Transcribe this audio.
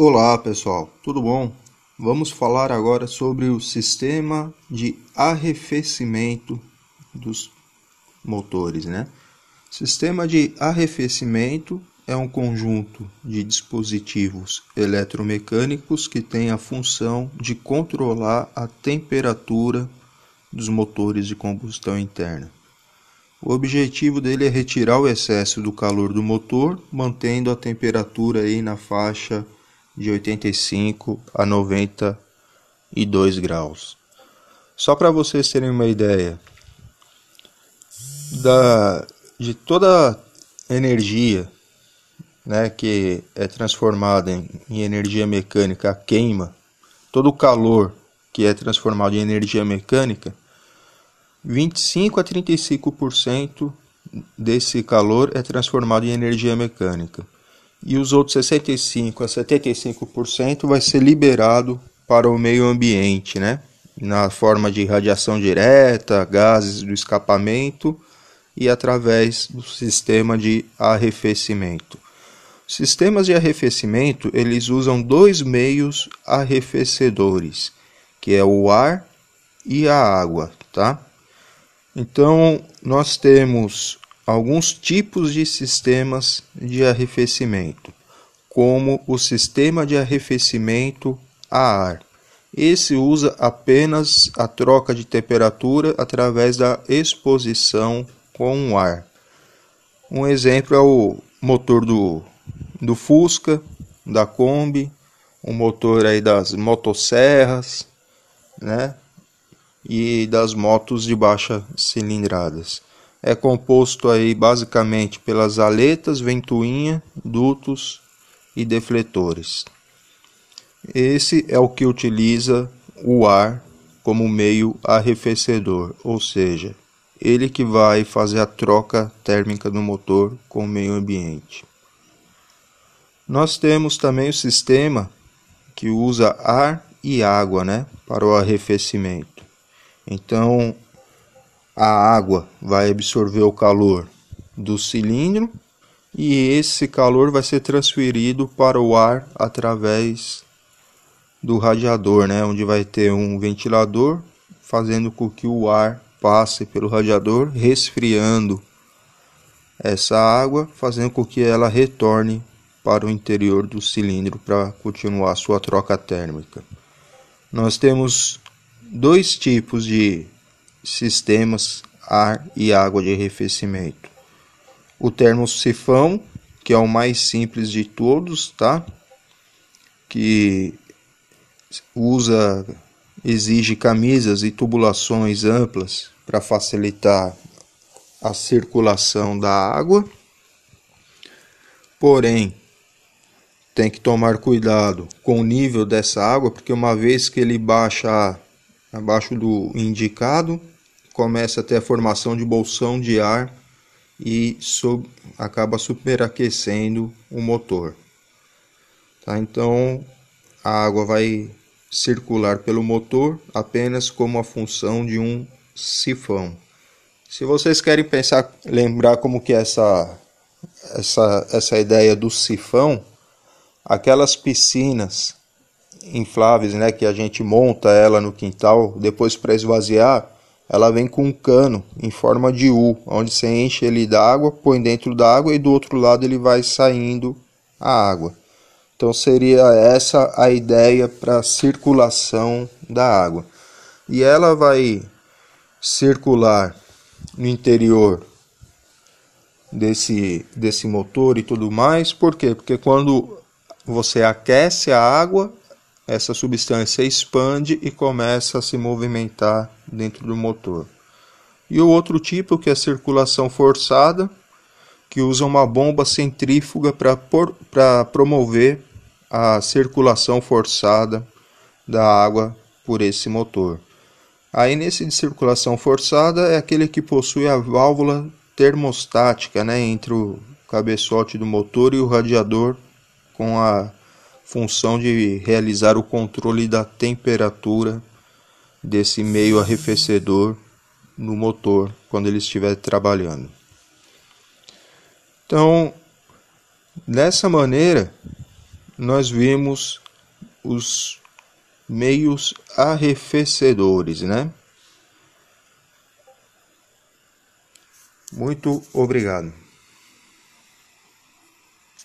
Olá pessoal, tudo bom? Vamos falar agora sobre o sistema de arrefecimento dos motores, né? Sistema de arrefecimento é um conjunto de dispositivos eletromecânicos que tem a função de controlar a temperatura dos motores de combustão interna. O objetivo dele é retirar o excesso do calor do motor, mantendo a temperatura aí na faixa de 85 a 92 graus. Só para vocês terem uma ideia da de toda a energia né, que é transformada em, em energia mecânica, a queima, todo o calor que é transformado em energia mecânica, 25 a 35% desse calor é transformado em energia mecânica. E os outros 65 a 75% vai ser liberado para o meio ambiente, né? Na forma de radiação direta, gases do escapamento e através do sistema de arrefecimento. Sistemas de arrefecimento, eles usam dois meios arrefecedores, que é o ar e a água, tá? Então, nós temos alguns tipos de sistemas de arrefecimento, como o sistema de arrefecimento a ar. Esse usa apenas a troca de temperatura através da exposição com o ar. Um exemplo é o motor do, do Fusca, da Kombi, o motor aí das motosserras, né? e das motos de baixa cilindradas. É composto aí basicamente pelas aletas, ventoinha, dutos e defletores. Esse é o que utiliza o ar como meio arrefecedor, ou seja, ele que vai fazer a troca térmica do motor com o meio ambiente. Nós temos também o sistema que usa ar e água né, para o arrefecimento. Então, a água vai absorver o calor do cilindro e esse calor vai ser transferido para o ar através do radiador, né, onde vai ter um ventilador fazendo com que o ar passe pelo radiador, resfriando essa água, fazendo com que ela retorne para o interior do cilindro para continuar sua troca térmica. Nós temos dois tipos de sistemas ar e água de arrefecimento. O termosifão, que é o mais simples de todos, tá? Que usa exige camisas e tubulações amplas para facilitar a circulação da água. Porém, tem que tomar cuidado com o nível dessa água, porque uma vez que ele baixa abaixo do indicado, começa a ter a formação de bolsão de ar e sub, acaba superaquecendo o motor. Tá? Então a água vai circular pelo motor apenas como a função de um sifão. Se vocês querem pensar, lembrar como que é essa essa essa ideia do sifão, aquelas piscinas infláveis, né, que a gente monta ela no quintal, depois para esvaziar, ela vem com um cano em forma de U, onde você enche ele d'água, põe dentro da água e do outro lado ele vai saindo a água. Então seria essa a ideia para circulação da água. E ela vai circular no interior desse, desse motor e tudo mais. Por quê? Porque quando você aquece a água, essa substância expande e começa a se movimentar dentro do motor. E o outro tipo, que é a circulação forçada, que usa uma bomba centrífuga para promover a circulação forçada da água por esse motor. Aí nesse de circulação forçada é aquele que possui a válvula termostática né, entre o cabeçote do motor e o radiador com a função de realizar o controle da temperatura desse meio arrefecedor no motor quando ele estiver trabalhando. Então, dessa maneira, nós vimos os meios arrefecedores, né? Muito obrigado.